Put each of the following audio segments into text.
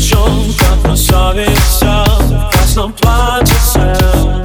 wciąż zapraszały sam, kas não placie sen.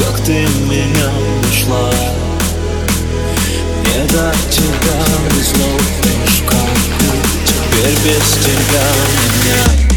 как ты меня нашла. Не от тебя без новых Теперь без тебя меня.